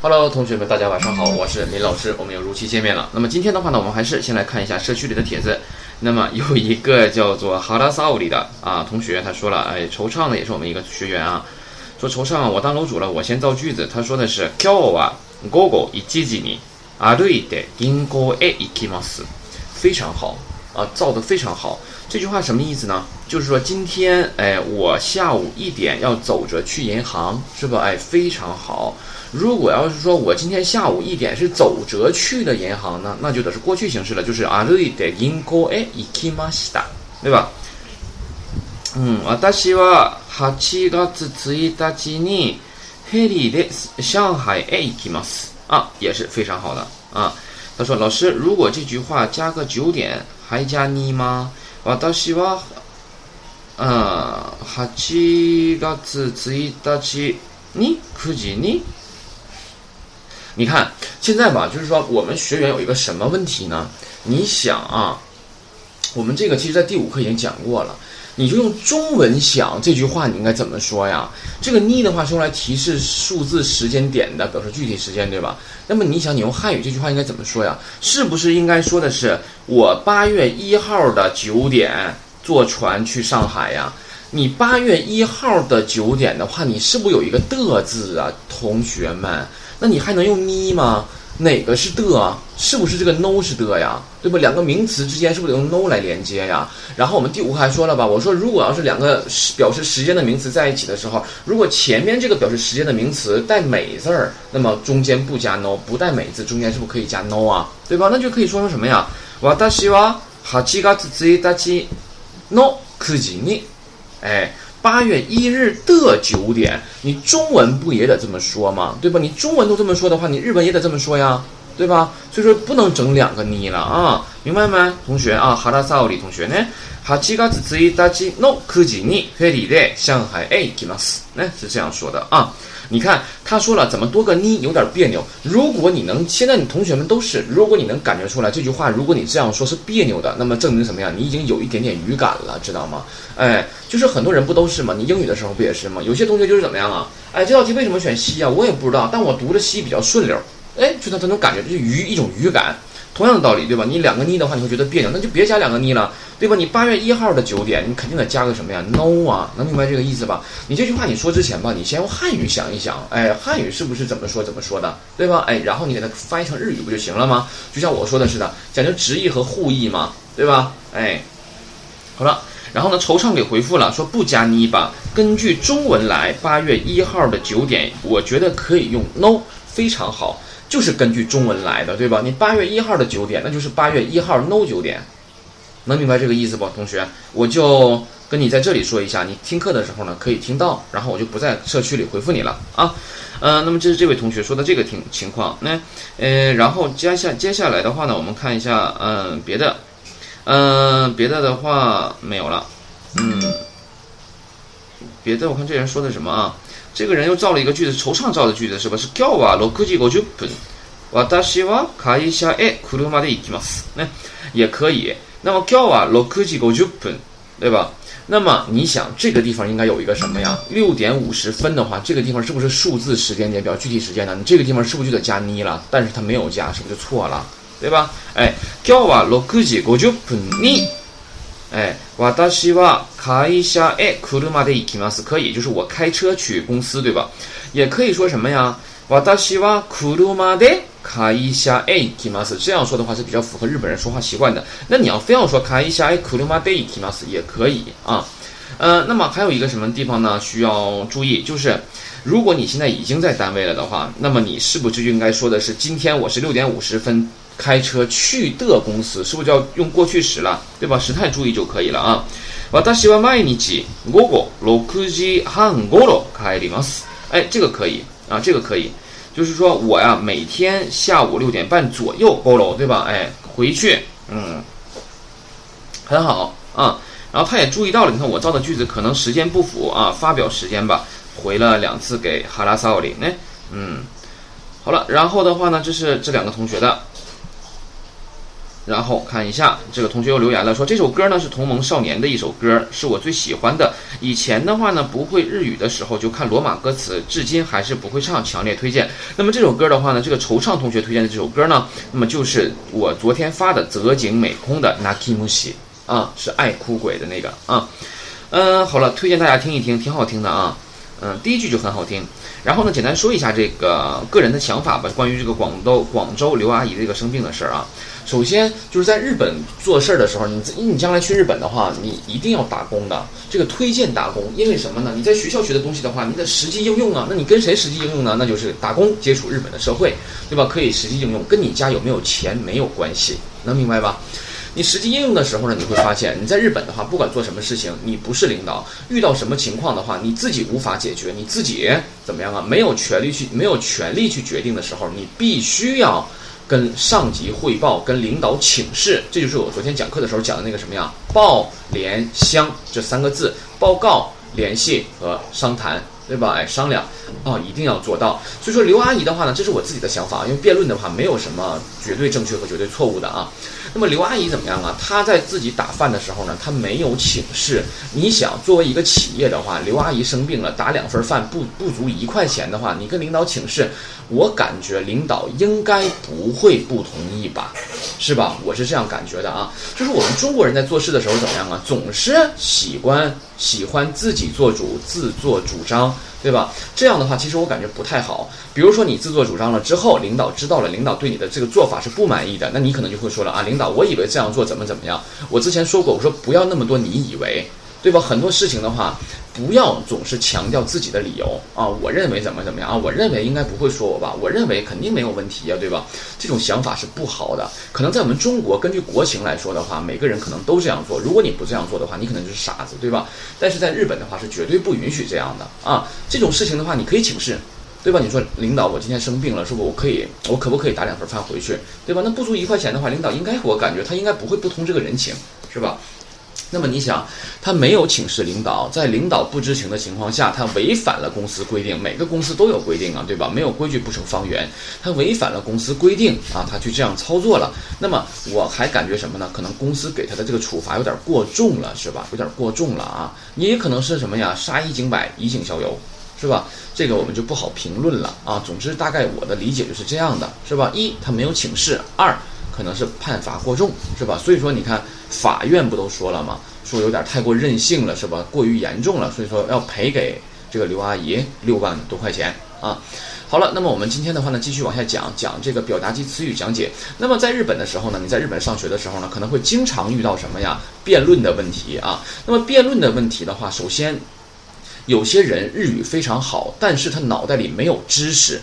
Hello，同学们，大家晚上好，我是林老师，我们又如期见面了。那么今天的话呢，我们还是先来看一下社区里的帖子。那么有一个叫做哈拉萨乌里的啊同学，他说了，哎，惆怅的也是我们一个学员啊，说惆怅，我当楼主了，我先造句子。他说的是今日は午後一時に歩いて銀行へ行きます，非常好啊，造的非常好。这句话什么意思呢？就是说今天，哎，我下午一点要走着去银行，是吧？哎，非常好。 如果要是说我今天下午一点是走着去的银行呢，那就得是过去形式了，就是歩いて銀行へ行きました，对吧？嗯，私は8月1日にヘリで上海へ行きます啊，也是非常好的啊。他说，老师，如果这句话加个九点，还加你吗？私は嗯8月1日に9時に。 你看，现在吧，就是说我们学员有一个什么问题呢？你想啊，我们这个其实在第五课已经讲过了，你就用中文想这句话，你应该怎么说呀？这个你的话是用来提示数字时间点的，表示具体时间，对吧？那么你想，你用汉语这句话应该怎么说呀？是不是应该说的是我八月一号的九点坐船去上海呀？你八月一号的九点的话，你是不是有一个的字啊，同学们？那你还能用呢吗？哪个是的？是不是这个 no 是的呀？对不？两个名词之间是不是得用 no 来连接呀？然后我们第五课还说了吧？我说如果要是两个表示时间的名词在一起的时候，如果前面这个表示时间的名词带美字儿，那么中间不加 no，不带美字，中间是不是可以加 no 啊？对吧？那就可以说成什么呀？私は8月1日の9時に，哎。 八月一日的九点，你中文不也得这么说吗？对吧？你中文都这么说的话，你日文也得这么说呀，对吧？所以说不能整两个你了啊，明白没，同学啊？哈拉萨奥里同学呢？八月1日の9時にフェリーで上海へ行きます。呢是这样说的啊。 你看他说了怎么多个呢有点别扭。如果你能现在你同学们都是，如果你能感觉出来这句话，如果你这样说是别扭的，那么证明什么呀？你已经有一点点语感了，知道吗？哎，就是很多人不都是吗？你英语的时候不也是吗？有些同学就是怎么样啊？哎，这道题为什么选 C 啊？我也不知道，但我读着 C 比较顺溜。哎，就他这种感觉，就是语一种语感。同样的道理，对吧？你两个呢的话，你会觉得别扭，那就别加两个呢了，对吧？你八月一号的九点，你肯定得加个什么呀？no 啊，能明白这个意思吧？你这句话你说之前吧，你先用汉语想一想，哎，汉语是不是怎么说怎么说的，对吧？哎，然后你给它翻译成日语不就行了吗？就像我说的似的，讲究直译和互译嘛，对吧？哎，好了，然后呢，惆怅给回复了，说不加呢吧。根据中文来，八月一号的九点，我觉得可以用 no，非常好。就是根据中文来的，对吧？你八月一号的九点，那就是八月一号 no 九点，能明白这个意思不，同学？我就跟你在这里说一下，你听课的时候呢可以听到，然后我就不在社区里回复你了啊。呃，那么这是这位同学说的这个情情况，那呃，然后接下接下来的话呢，我们看一下，嗯，别的，嗯，别的的话没有了，嗯，别的我看这人说的什么啊？这个人又造了一个句子，惆怅造的句子是吧？是今日は六時五十分。私は会社へ車で行きます。那也可以。那么今日は六時五十分，对吧？那么你想这个地方应该有一个什么呀？六点五十分的话，这个地方是不是数字时间点表具体时间呢？你这个地方是不是就得加呢了？但是它没有加，是不是就错了？对吧？哎，今日は六時五十分に。 哎，私は会社へ車で行きます。可以，就是我开车去公司，对吧？也可以说什么呀？私は車で会社へ行きます。这样说的话是比较符合日本人说话习惯的。那你要非要说会社へ車で行きます也可以啊。呃，那么还有一个什么地方呢？需要注意，就是如果你现在已经在单位了的话，那么你是不是就应该说的是今天我是六点五十分？ 开车去的公司是不是就要用过去时了，对吧？时态注意就可以了啊。私は毎日午後六時半ごろ帰ります。哎，这个可以啊，这个可以，就是说我呀每天下午六点半左右过喽，对吧？哎，回去，嗯，很好啊。然后他也注意到了，你看我造的句子可能时间不符啊，发表时间吧，回了两次给哈拉萨奥里，哎，嗯，好了，然后的话呢，这是这两个同学的。 然后看一下，这个同学又留言了，说这首歌呢是同盟少年的一首歌，是我最喜欢的。以前的话呢，不会日语的时候就看罗马歌词，至今还是不会唱，强烈推荐。那么这首歌的话呢，这个惆怅同学推荐的这首歌呢，那么就是我昨天发的泽井美空的 Nakimushi 啊，是爱哭鬼的那个啊。嗯，好了，推荐大家听一听，挺好听的啊。嗯，第一句就很好听。然后呢，简单说一下这个个人的想法吧，关于这个广州广州刘阿姨这个生病的事儿啊。首先就是在日本做事儿的时候，你你将来去日本的话，你一定要打工的。这个推荐打工，因为什么呢？你在学校学的东西的话，你得实际应用啊。那你跟谁实际应用呢？那就是打工，接触日本的社会，对吧？可以实际应用，跟你家有没有钱没有关系，能明白吧？你实际应用的时候呢，你会发现你在日本的话，不管做什么事情，你不是领导，遇到什么情况的话，你自己无法解决，你自己怎么样啊？没有权利去，没有权利去决定的时候，你必须要跟上级汇报，跟领导请示。这就是我昨天讲课的时候讲的那个什么呀？报联乡这三个字：报告、联系和商谈。对吧？哎，商量，哦，一定要做到。所以说，刘阿姨的话呢，这是我自己的想法，因为辩论的话没有什么绝对正确和绝对错误的啊。那么刘阿姨怎么样啊？她在自己打饭的时候呢，她没有请示。你想，作为一个企业的话，刘阿姨生病了，打两份饭不不足一块钱的话，你跟领导请示，我感觉领导应该不会不同意吧？是吧？我是这样感觉的啊。就是我们中国人在做事的时候怎么样啊？总是喜欢喜欢自己做主，自作主张。对吧？这样的话，其实我感觉不太好。比如说你自作主张了之后，领导知道了，领导对你的这个做法是不满意的，那你可能就会说了啊，领导，我以为这样做怎么怎么样。我之前说过，我说不要那么多你以为。对吧？很多事情的话，不要总是强调自己的理由啊！我认为怎么怎么样啊？我认为应该不会说我吧？我认为肯定没有问题呀，对吧？这种想法是不好的。可能在我们中国，根据国情来说的话，每个人可能都这样做。如果你不这样做的话，你可能就是傻子，对吧？但是在日本的话，是绝对不允许这样的啊！这种事情的话，你可以请示，对吧？你说领导，我今天生病了，是不？我可以，我可不可以打两份饭回去，对吧？那不足一块钱的话，领导应该，我感觉他应该不会不通这个人情，是吧？那么你想，他没有请示领导，在领导不知情的情况下，他违反了公司规定。每个公司都有规定啊，对吧？没有规矩不成方圆。他违反了公司规定啊，他去这样操作了。那么我还感觉什么呢？可能公司给他的这个处罚有点过重了，是吧？有点过重了啊。你也可能是什么呀？杀一儆百，以儆效尤，是吧？这个我们就不好评论了啊。总之，大概我的理解就是这样的，是吧？一，他没有请示；二。可能是判罚过重，是吧？所以说你看，法院不都说了吗？说有点太过任性了，是吧？过于严重了，所以说要赔给这个刘阿姨六万多块钱啊。好了，那么我们今天的话呢，继续往下讲讲这个表达及词语讲解。那么在日本的时候呢，你在日本上学的时候呢，可能会经常遇到什么呀？辩论的问题啊。那么辩论的问题的话，首先有些人日语非常好，但是他脑袋里没有知识。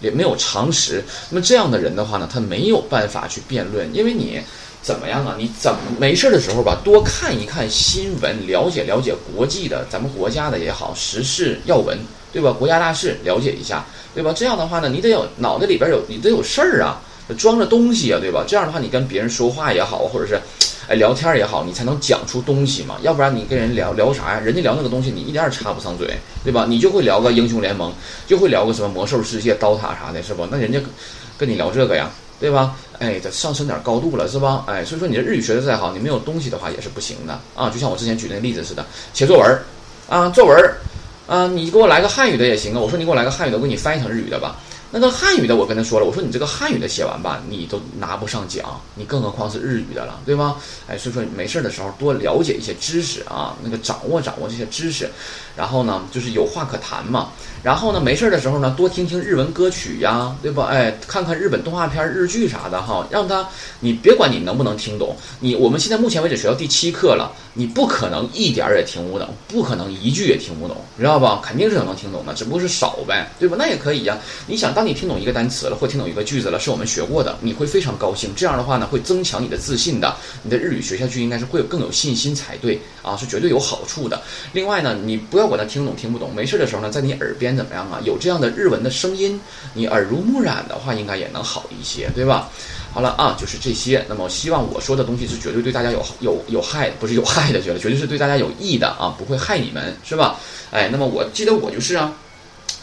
也没有常识，那么这样的人的话呢，他没有办法去辩论，因为你怎么样啊？你怎么没事的时候吧，多看一看新闻，了解了解国际的，咱们国家的也好，时事要闻，对吧？国家大事了解一下，对吧？这样的话呢，你得有脑袋里边有，你得有事儿啊，装着东西啊，对吧？这样的话，你跟别人说话也好，或者是。哎，聊天也好，你才能讲出东西嘛，要不然你跟人聊聊啥呀？人家聊那个东西，你一点也插不上嘴，对吧？你就会聊个英雄联盟，就会聊个什么魔兽世界、刀塔啥的，是不？那人家跟你聊这个呀，对吧？哎，得上升点高度了，是吧？哎，所以说你这日语学的再好，你没有东西的话也是不行的啊。就像我之前举那个例子似的，写作文啊，作文啊，你给我来个汉语的也行啊。我说你给我来个汉语的，我给你翻译成日语的吧。那个汉语的，我跟他说了，我说你这个汉语的写完吧，你都拿不上奖，你更何况是日语的了，对吗？哎，所以说没事的时候多了解一些知识啊，那个掌握掌握这些知识，然后呢，就是有话可谈嘛。然后呢，没事儿的时候呢，多听听日文歌曲呀，对吧？哎，看看日本动画片、日剧啥的哈，让他你别管你能不能听懂，你我们现在目前为止学到第七课了，你不可能一点儿也听不懂，不可能一句也听不懂，知道吧？肯定是能听懂的，只不过是少呗，对吧？那也可以呀。你想，当你听懂一个单词了，或听懂一个句子了，是我们学过的，你会非常高兴。这样的话呢，会增强你的自信的，你的日语学下去应该是会有更有信心才对啊，是绝对有好处的。另外呢，你不要管他听懂听不懂，没事的时候呢，在你耳边。怎么样啊？有这样的日文的声音，你耳濡目染的话，应该也能好一些，对吧？好了啊，就是这些。那么，希望我说的东西是绝对对大家有有有害，不是有害的，觉得绝对是对大家有益的啊，不会害你们，是吧？哎，那么我记得我就是啊，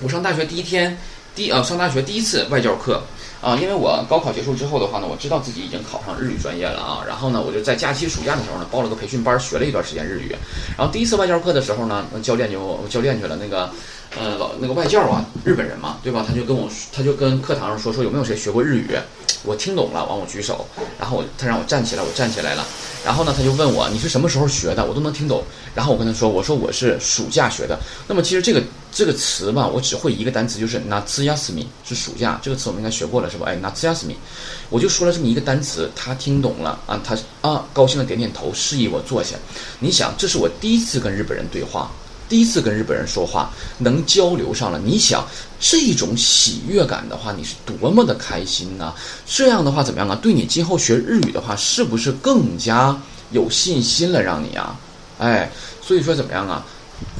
我上大学第一天第呃上大学第一次外教课啊，因为我高考结束之后的话呢，我知道自己已经考上日语专业了啊，然后呢，我就在假期暑假的时候呢，报了个培训班，学了一段时间日语。然后第一次外教课的时候呢，那教练就教练去了，那个呃老那个外教啊，日本人嘛，对吧？他就跟我他就跟课堂上说说有没有谁学过日语，我听懂了，完我举手，然后我他让我站起来，我站起来了。然后呢，他就问我你是什么时候学的，我都能听懂。然后我跟他说，我说我是暑假学的。那么其实这个这个词吧，我只会一个单词，就是 natsuyasumi，是暑假。这个词我们应该学过了，是吧？哎，natsuyasumi，我就说了这么一个单词，他听懂了啊，他啊高兴的点点头，示意我坐下。你想，这是我第一次跟日本人对话。第一次跟日本人说话，能交流上了，你想这种喜悦感的话，你是多么的开心呢？这样的话怎么样啊？对你今后学日语的话，是不是更加有信心了？让你啊，哎，所以说怎么样啊？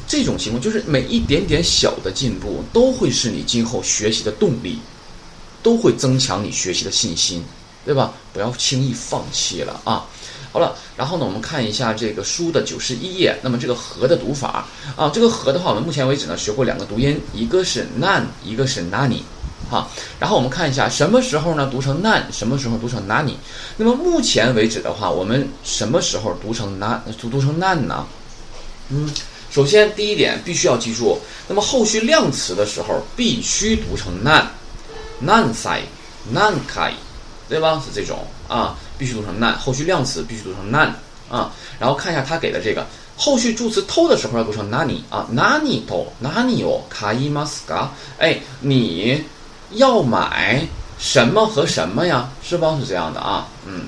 这种情况就是每一点点小的进步，都会是你今后学习的动力，都会增强你学习的信心，对吧？不要轻易放弃了啊！好了，然后呢，我们看一下这个书的九十一页。那么这个“和”的读法啊，这个“和”的话，我们目前为止呢学过两个读音，一个是 nan，一个是 nani，哈。然后我们看一下什么时候呢读成 nan，什么时候读成 nani。那么目前为止的话，我们什么时候读成 nan，读读成 nan 呢？嗯，首先第一点必须要记住，那么后续量词的时候必须读成 nan，nan sai，nan kai，对吧？是这种啊。必须读成 nan，后续量词必须读成 nan 啊，然后看一下他给的这个后续助词偷的时候要读成 nani 啊，nani to nani o kaimaska，哎，你要买什么和什么呀？是吧？是这样的啊，嗯，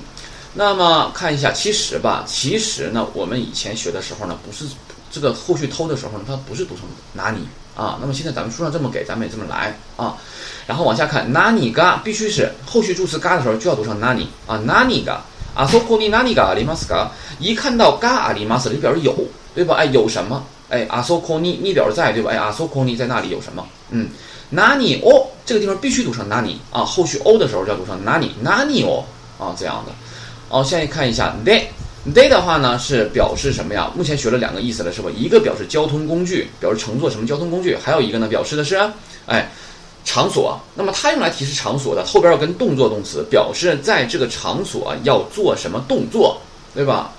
那么看一下，其实吧，其实呢，我们以前学的时候呢，不是这个后续偷的时候呢，它不是读成 nani 啊，那么现在咱们书上这么给，咱们也这么来啊。然后往下看，nani ga 必须是后续助词嘎的时候就要读成 nani 啊，nani ga，啊，soko ni nani ga arimasu ga，一看到 ga arimasu 就表示有，对吧？哎，有什么？哎，啊，soko ni 你表示在，对吧？哎，啊，soko ni 在那里有什么？嗯，nani o 这个地方必须读成 nani 啊，后续哦的时候就要读成 nani，nani o 啊这样的。哦，现在看一下 the day 的话呢是表示什么呀？目前学了两个意思了，是吧？一个表示交通工具，表示乘坐什么交通工具，还有一个呢表示的是，哎。场所，那么它用来提示场所的后边要跟动作动词，表示在这个场所要做什么动作，对吧？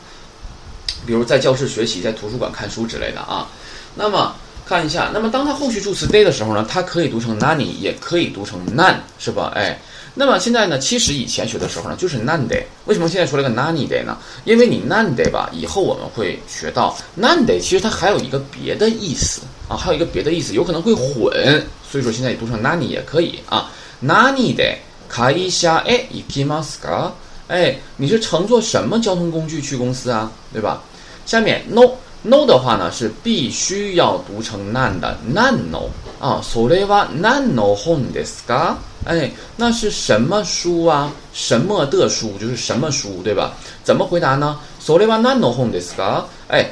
比如在教室学习，在图书馆看书之类的啊。那么看一下，那么当它后续助词 day 的时候呢，它可以读成 nani，也可以读成 nan，是吧？哎。那么现在呢？其实以前学的时候呢，就是 nan day。为什么现在说了个 nani day 呢？因为你 nan day 吧，以后我们会学到 nan day，其实它还有一个别的意思啊，还有一个别的意思，有可能会混。所以说现在读成 nani 也可以啊。nani day kaisha e ikimasu ka？哎，你是乘坐什么交通工具去公司啊？对吧？下面 no。no 的话呢是必须要读成 nan 的 nan no 啊，それは何の本ですか？哎，那是什么书啊？什么的书就是什么书，对吧？怎么回答呢？それは何の本ですか？哎，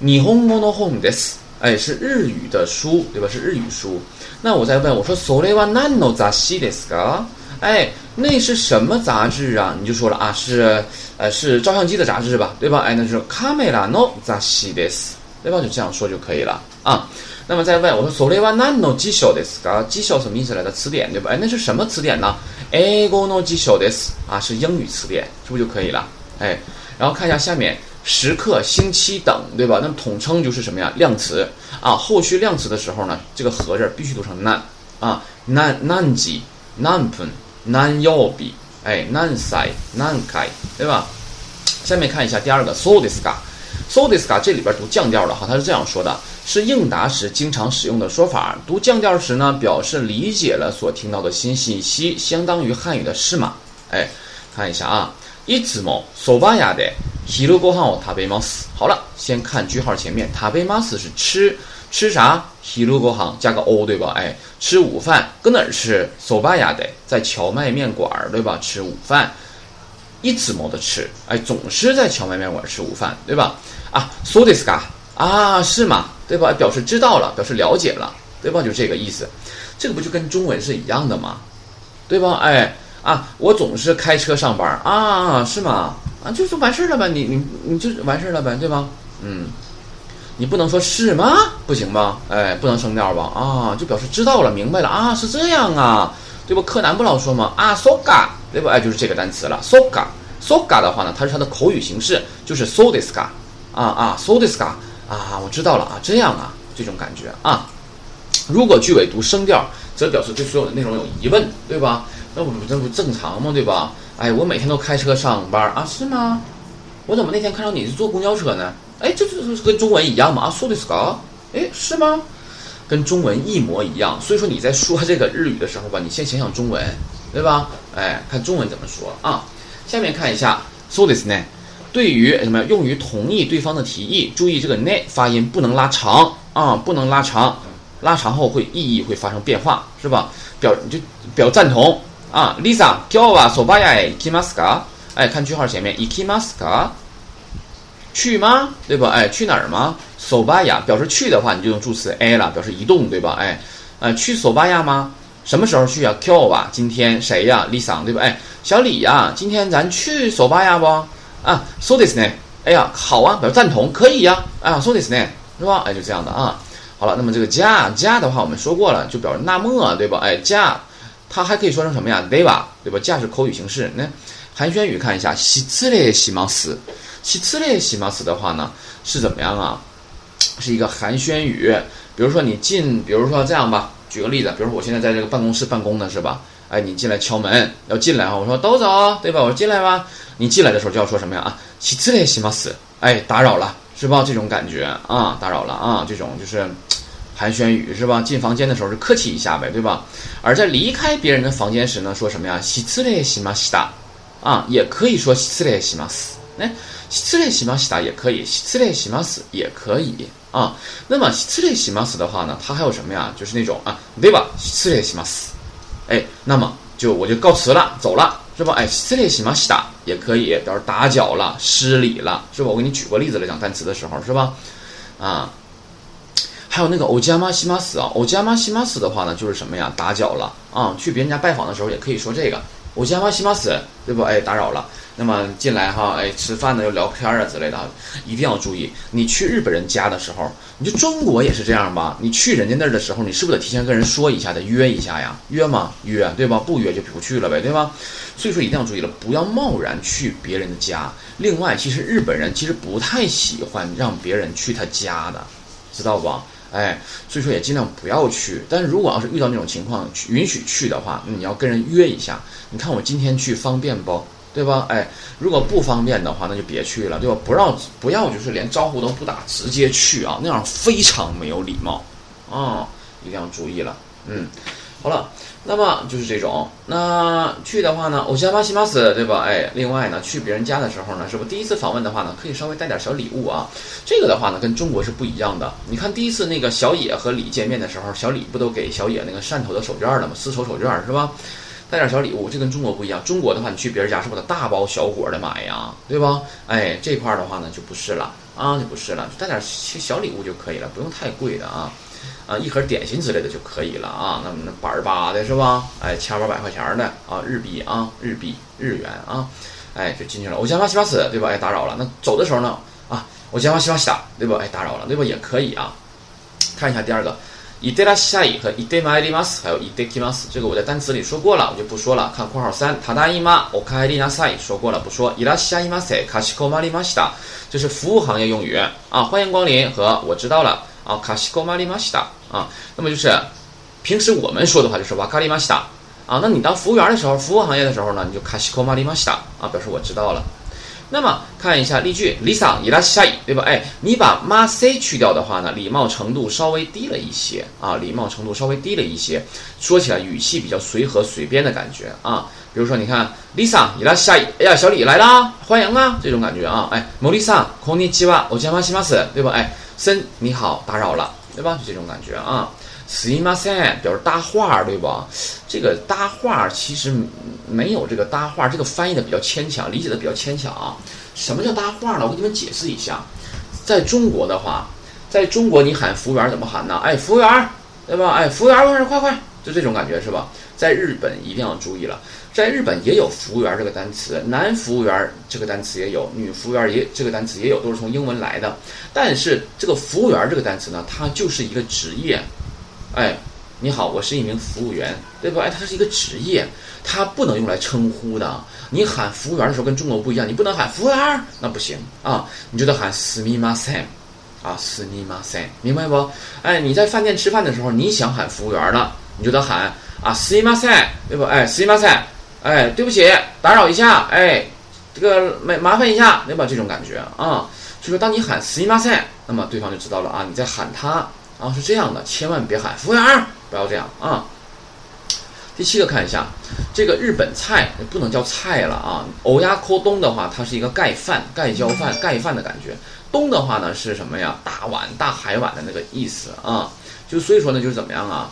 日本語の本です。哎，是日语的书，对吧？是日语书。那我再问，我说それは何の雑誌ですか？ 哎，那是什么杂志啊？你就说了啊，是。呃，是照相机的杂志吧，对吧？哎，那就是カメラの雑誌です，对吧？就这样说就可以了啊。那么再问我说，それは何の辞書ですか？辞書什么意思来的？词典对吧？哎，那是什么词典呢？英語の辞書です，啊，是英语词典，是不是就可以了？哎，然后看一下下面时刻、星期等，对吧？那么统称就是什么呀？量词啊。后续量词的时候呢，这个和字必须读成何啊，何何時、何分、 何曜日。哎，难塞难开，对吧？下面看一下第二个，so this ga，so this ga，这里边读降调的哈，它是这样说的，是应答时经常使用的说法。读降调时呢，表示理解了所听到的新信息，相当于汉语的是吗？哎，看一下啊，いつもそば屋で昼ご飯を食べます。好了，先看句号前面，食べます是吃。 吃啥？ヒルゴハ加个 o 对吧？哎，吃午饭，搁哪儿吃？ソバヤ的，在荞麦面馆儿对吧？吃午饭，いつも的吃，哎，总是在荞麦面馆吃午饭对吧？啊，そうですか？啊，是吗？对吧？表示知道了，表示了解了，对吧？就这个意思，这个不就跟中文是一样的吗？对吧？哎，啊，我总是开车上班啊，是吗？啊，就是完事儿了呗，你你你就完事儿了呗，对吧？嗯。 你不能说是吗？不行吧？哎，不能升调吧？啊，就表示知道了，明白了啊，是这样啊，对吧？柯南不老说吗？啊，so ga，对吧？哎，就是这个单词了，so ga，so ga 的话呢，它是它的口语形式，就是 so this ga，啊啊，so this ga，啊，我知道了啊，这样啊，这种感觉啊。如果句尾读升调，则表示对所有的内容有疑问，对吧？那不这不正常吗？对吧？哎，我每天都开车上班啊，是吗？我怎么那天看到你是坐公交车呢？哎，这这是跟中文一样吗？啊，说的是个，哎，是吗？跟中文一模一样。所以说你在说这个日语的时候吧，你先想想中文，对吧？哎，看中文怎么说啊？下面看一下，说的是呢，对于什么用于同意对方的提议，注意这个 ne 发音不能拉长啊，不能拉长，拉长后会意义会发生变化，是吧？表就表赞同。啊，Lisa，今日はそば屋へ行きますか？哎，看句号前面，行きますか？ 去吗？对吧？哎，去哪儿吗？そば屋表示去的话，你就用助词 a 了，表示移动，对吧？哎，呃，去そば屋吗？什么时候去啊？今日は今天谁呀？Lisa，对吧？哎，小李呀，今天咱去そば屋不？啊，そうですね。哎呀，好啊，表示赞同，可以呀。啊，そうですね，是吧？哎，就这样的啊。好了，那么这个加加的话，我们说过了，就表示那么，对吧？哎，加。它还可以说成什么呀？对吧？对吧？驾驶口语形式。那 寒暄语看一下，西次嘞西马斯，西次嘞西马斯的话呢是怎么样啊？是一个寒暄语。比如说你进，比如说这样吧，举个例子，比如说我现在在这个办公室办公呢，是吧？哎，你进来敲门要进来啊，我说都走，对吧？我说进来吧。你进来的时候就要说什么呀？啊，西次嘞西马斯，哎，打扰了，是吧？这种感觉啊，打扰了啊，这种就是。寒暄语是吧？进房间的时候是客气一下呗，对吧？而在离开别人的房间时呢，说什么呀？西次嘞西马西达，啊，也可以说西次嘞西马斯。哎，西次嘞西马西达也可以，西次嘞西马斯也可以啊。那么西次嘞西马斯的话呢，它还有什么呀？就是那种啊，对吧？西次嘞西马斯，哎，那么就我就告辞了，走了，是吧？哎，西次嘞西马西达也可以，表示打搅了，失礼了，是吧？我给你举过例子来讲单词的时候，是吧？啊。还有那个欧加玛西马斯啊，欧加玛西马斯的话呢，就是什么呀？打搅了啊！去别人家拜访的时候也可以说这个欧加玛西马斯，对不？哎，打扰了。那么进来哈，哎，吃饭呢又聊天啊之类的，一定要注意。你去日本人家的时候，你就中国也是这样吧？你去人家那儿的时候，你是不是得提前跟人说一下，得约一下呀？约吗？约，对吧？不约就不去了呗，对吧？所以说一定要注意了，不要贸然去别人的家。另外，其实日本人其实不太喜欢让别人去他家的，知道不？哎，所以说也尽量不要去。但是如果要是遇到那种情况，允许去的话，你要跟人约一下。你看我今天去方便不？对吧？哎，如果不方便的话，那就别去了，对吧？不让不要就是连招呼都不打，直接去啊，那样非常没有礼貌啊，一定要注意了。嗯，好了。那么就是这种，那去的话呢，我先巴西马斯，对吧？哎，另外呢，去别人家的时候呢，是不第一次访问的话呢，可以稍微带点小礼物啊。这个的话呢，跟中国是不一样的。你看第一次那个小野和李见面的时候，小李不都给小野那个汕头的手绢了吗？丝绸手绢是吧？带点小礼物，这跟中国不一样。中国的话，你去别人家是不是大包小裹的买呀？对吧？哎，这块的话呢，就不是了啊，就不是了，带点小礼物就可以了，不用太贵的啊。啊，一盒点心之类的就可以了啊，那么那板儿八的是吧？哎，千八百块钱的啊，日币啊，日币日元啊，哎，就进去了。我先发西巴斯，对吧？哎，打扰了。那走的时候呢？啊，我先发西巴西达，对吧？哎，打扰了，对吧？也可以啊。看一下第二个，伊德拉西亚伊和伊德玛伊马斯，还有伊德基马斯，这个我在单词里说过了，我就不说了。看括号三，塔达伊玛我开利纳塞说过了，不说。伊拉西亚伊马塞卡西科玛利马西达，这是服务行业用语啊，欢迎光临和我知道了。啊，卡西沟玛里马西达啊，那么就是平时我们说的话就是瓦卡里马西达啊。那你当服务员的时候，服务行业的时候呢，你就卡西沟玛里马西达啊，表示我知道了。那么看一下例句，Lisa 伊拉西伊，对吧？哎，你把 ma c 去掉的话呢，礼貌程度稍微低了一些啊，礼貌程度稍微低了一些，说起来语气比较随和随便的感觉啊。比如说，你看 Lisa 伊拉西伊，哎呀，小李来啦，欢迎啊，这种感觉啊。哎，莫里桑，こんにちは、お邪魔します，对吧？哎。 森你好，打扰了，对吧？就这种感觉啊。s i m a s e 表示搭话，对吧？这个搭话其实没有这个搭话，这个翻译的比较牵强，理解的比较牵强啊。什么叫搭话呢？我给你们解释一下。在中国的话，在中国你喊服务员怎么喊呢？哎，服务员，对吧？哎，服务员，快快快，就这种感觉是吧？在日本一定要注意了，在日本也有服务员这个单词，男服务员这个单词也有，女服务员也这个单词也有，都是从英文来的。但是这个服务员这个单词呢，它就是一个职业，哎，你好，我是一名服务员，对吧？哎，它是一个职业，它不能用来称呼的。你喊服务员的时候跟中国不一样，你不能喊服务员，那不行啊，你就得喊すみません。啊，すみません，明白不？哎，你在饭店吃饭的时候，你想喊服务员了， 你就得喊啊，すみません，对不？哎，すみません，哎，对不起，打扰一下，哎，这个麻麻烦一下，对吧？这种感觉啊，所以说当你喊すみません，那么对方就知道了啊，你在喊他啊，是这样的，千万别喊服务员，不要这样啊。第七个看一下，这个日本菜不能叫菜了啊，欧亚扣东的话，它是一个盖饭、盖浇饭、盖饭的感觉。东的话呢是什么呀？大碗、大海碗的那个意思啊，就所以说呢，就是怎么样啊？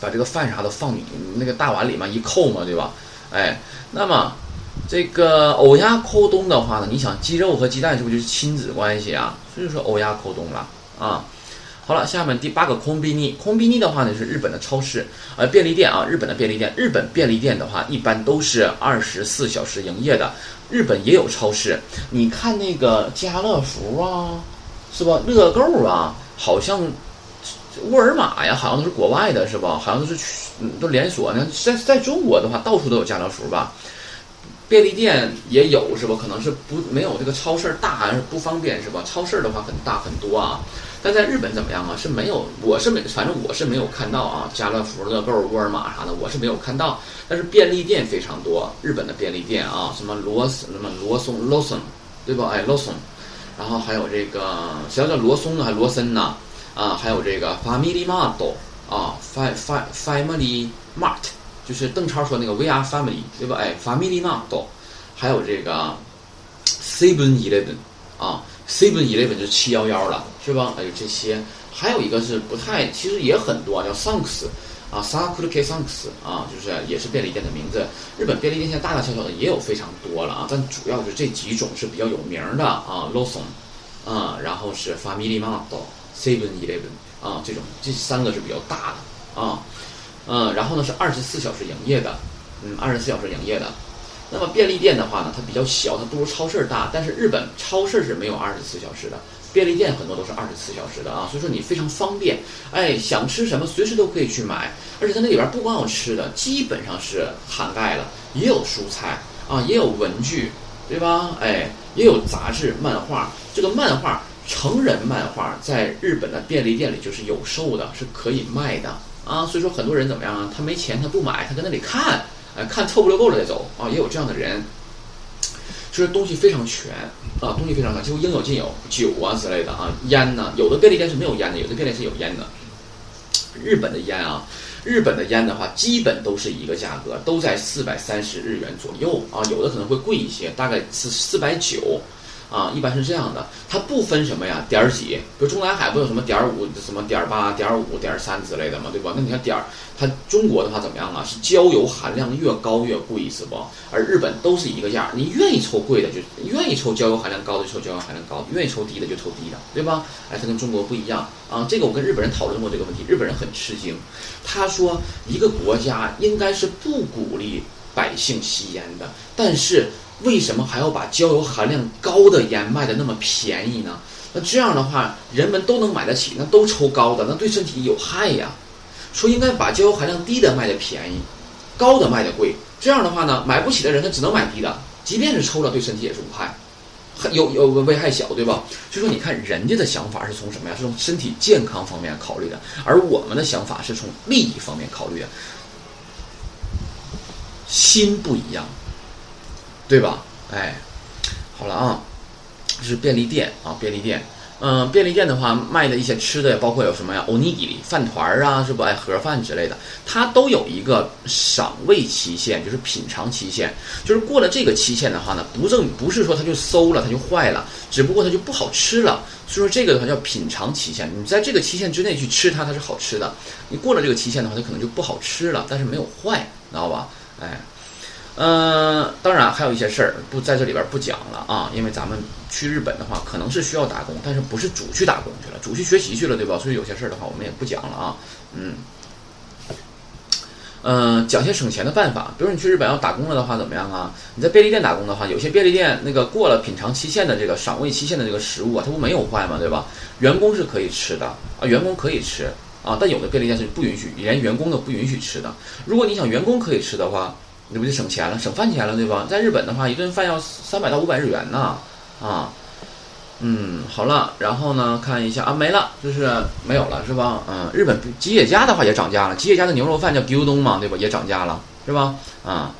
把这个饭啥的放你那个大碗里面，一扣嘛，对吧？哎，那么这个欧亚扣东的话呢，你想鸡肉和鸡蛋是不是就是亲子关系啊？所以说欧亚扣东了啊。好了，下面第八个空宾利，空宾利的话呢是日本的超市，呃，便利店啊，日本的便利店，日本便利店的话一般都是二十四小时营业的。日本也有超市，你看那个家乐福啊，是吧？乐购啊，好像沃尔玛呀，好像都是国外的，是吧？好像都是都连锁呢。在在中国的话，到处都有家乐福吧？便利店也有，是吧？可能是不没有这个超市大，还是不方便，是吧？超市的话很大很多啊。但在日本怎么样啊？是没有，我是没，反正我是没有看到啊。家乐福、乐购、沃尔玛啥的，我是没有看到。但是便利店非常多，日本的便利店啊，什么罗什么罗松、罗森，对吧？哎，罗森，然后还有这个，谁叫罗松呢？还罗森呢？啊还有这个 Family Mart 啊，Fam Family Mart，就是邓超说那个 We are Family，对吧？哎，Family Mart，还有这个 Seven Eleven 啊。Seven Eleven 就是七幺幺了，是吧？还有这些，还有一个是不太，其实也很多，叫 Thanks 啊，Sakura K Thanks 啊，就是也是便利店的名字。日本便利店现在大大小小的也有非常多了啊，但主要就这几种是比较有名的啊，Lawson 啊，然后是 Family Mart、Seven Eleven 啊，这种这三个是比较大的啊，嗯，然后呢是二十四小时营业的，嗯，二十四小时营业的。那么便利店的话呢，它比较小，它不如超市大。但是日本超市是没有二十四小时的，便利店很多都是二十四小时的啊，所以说你非常方便。哎，想吃什么随时都可以去买，而且它那里边不光有吃的，基本上是涵盖了，也有蔬菜啊，也有文具，对吧？哎，也有杂志、漫画。这个漫画，成人漫画在日本的便利店里就是有售的，是可以卖的啊。所以说很多人怎么样啊？他没钱，他不买，他在那里看。哎，看凑不溜够了再走啊，也有这样的人，就是东西非常全啊，东西非常全，几乎应有尽有，酒啊之类的啊，烟呢，有的便利店是没有烟的，有的便利店是有烟的。日本的烟啊，日本的烟的话，基本都是一个价格，都在四百三十日元左右啊，有的可能会贵一些，大概是四百九。啊，一般是这样的，它不分什么呀，点儿几，比如中南海不有什么点儿五、什么点儿八、点儿五、点儿三之类的嘛，对吧？那你看点儿，它中国的话怎么样啊？是焦油含量越高越贵，是不？而日本都是一个价，你愿意抽贵的就愿意抽焦油含量高的就抽焦油含量高，愿意抽低的就抽低的，对吧？哎，它跟中国不一样啊。这个我跟日本人讨论过这个问题，日本人很吃惊，他说一个国家应该是不鼓励百姓吸烟的，但是。为什么还要把焦油含量高的烟卖的那么便宜呢？那这样的话，人们都能买得起，那都抽高的，那对身体有害呀。说应该把焦油含量低的卖的便宜，高的卖的贵。这样的话呢，买不起的人他只能买低的，即便是抽了，对身体也是无害，有有危害小，对吧？所以说，你看人家的想法是从什么呀？是从身体健康方面考虑的，而我们的想法是从利益方面考虑的，心不一样。对吧？哎，好了啊，这是便利店啊，便利店。嗯，便利店的话卖的一些吃的，包括有什么呀？欧尼吉饭团儿啊，是不？哎，盒饭之类的，它都有一个赏味期限，就是品尝期限。就是过了这个期限的话呢，不正不是说它就馊了，它就坏了，只不过它就不好吃了。所以说这个的话叫品尝期限，你在这个期限之内去吃它，它是好吃的。你过了这个期限的话，它可能就不好吃了，但是没有坏，知道吧？哎。嗯，当然还有一些事儿不在这里边不讲了啊，因为咱们去日本的话，可能是需要打工，但是不是主去打工去了，主去学习去了，对吧？所以有些事儿的话，我们也不讲了啊。嗯，嗯，讲些省钱的办法。比如你去日本要打工了的话，怎么样啊？你在便利店打工的话，有些便利店那个过了品尝期限的这个赏味期限的这个食物啊，它不没有坏吗？对吧？员工是可以吃的啊，员工可以吃啊，但有的便利店是不允许，连员工都不允许吃的。如果你想员工可以吃的话，你不就省钱了，省饭钱了，对吧？在日本的话，一顿饭要三百到五百日元呢，啊。嗯，好了，然后呢，看一下啊，没了，就是没有了，是吧？嗯，日本吉野家的话也涨价了，吉野家的牛肉饭叫 g 东嘛，对吧？也涨价了，是吧？啊，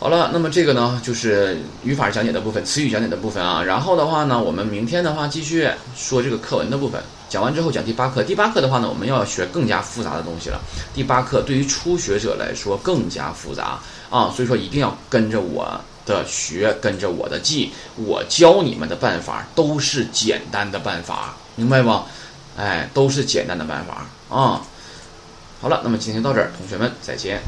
好了，那么这个呢，就是语法讲解的部分，词语讲解的部分啊。然后的话呢，我们明天的话继续说这个课文的部分，讲完之后讲第八课。第八课的话呢，我们要学更加复杂的东西了。第八课对于初学者来说更加复杂啊，所以说一定要跟着我。的学跟着我的记，我教你们的办法都是简单的办法，明白不？哎，都是简单的办法啊。好了，那么今天到这儿，同学们再见。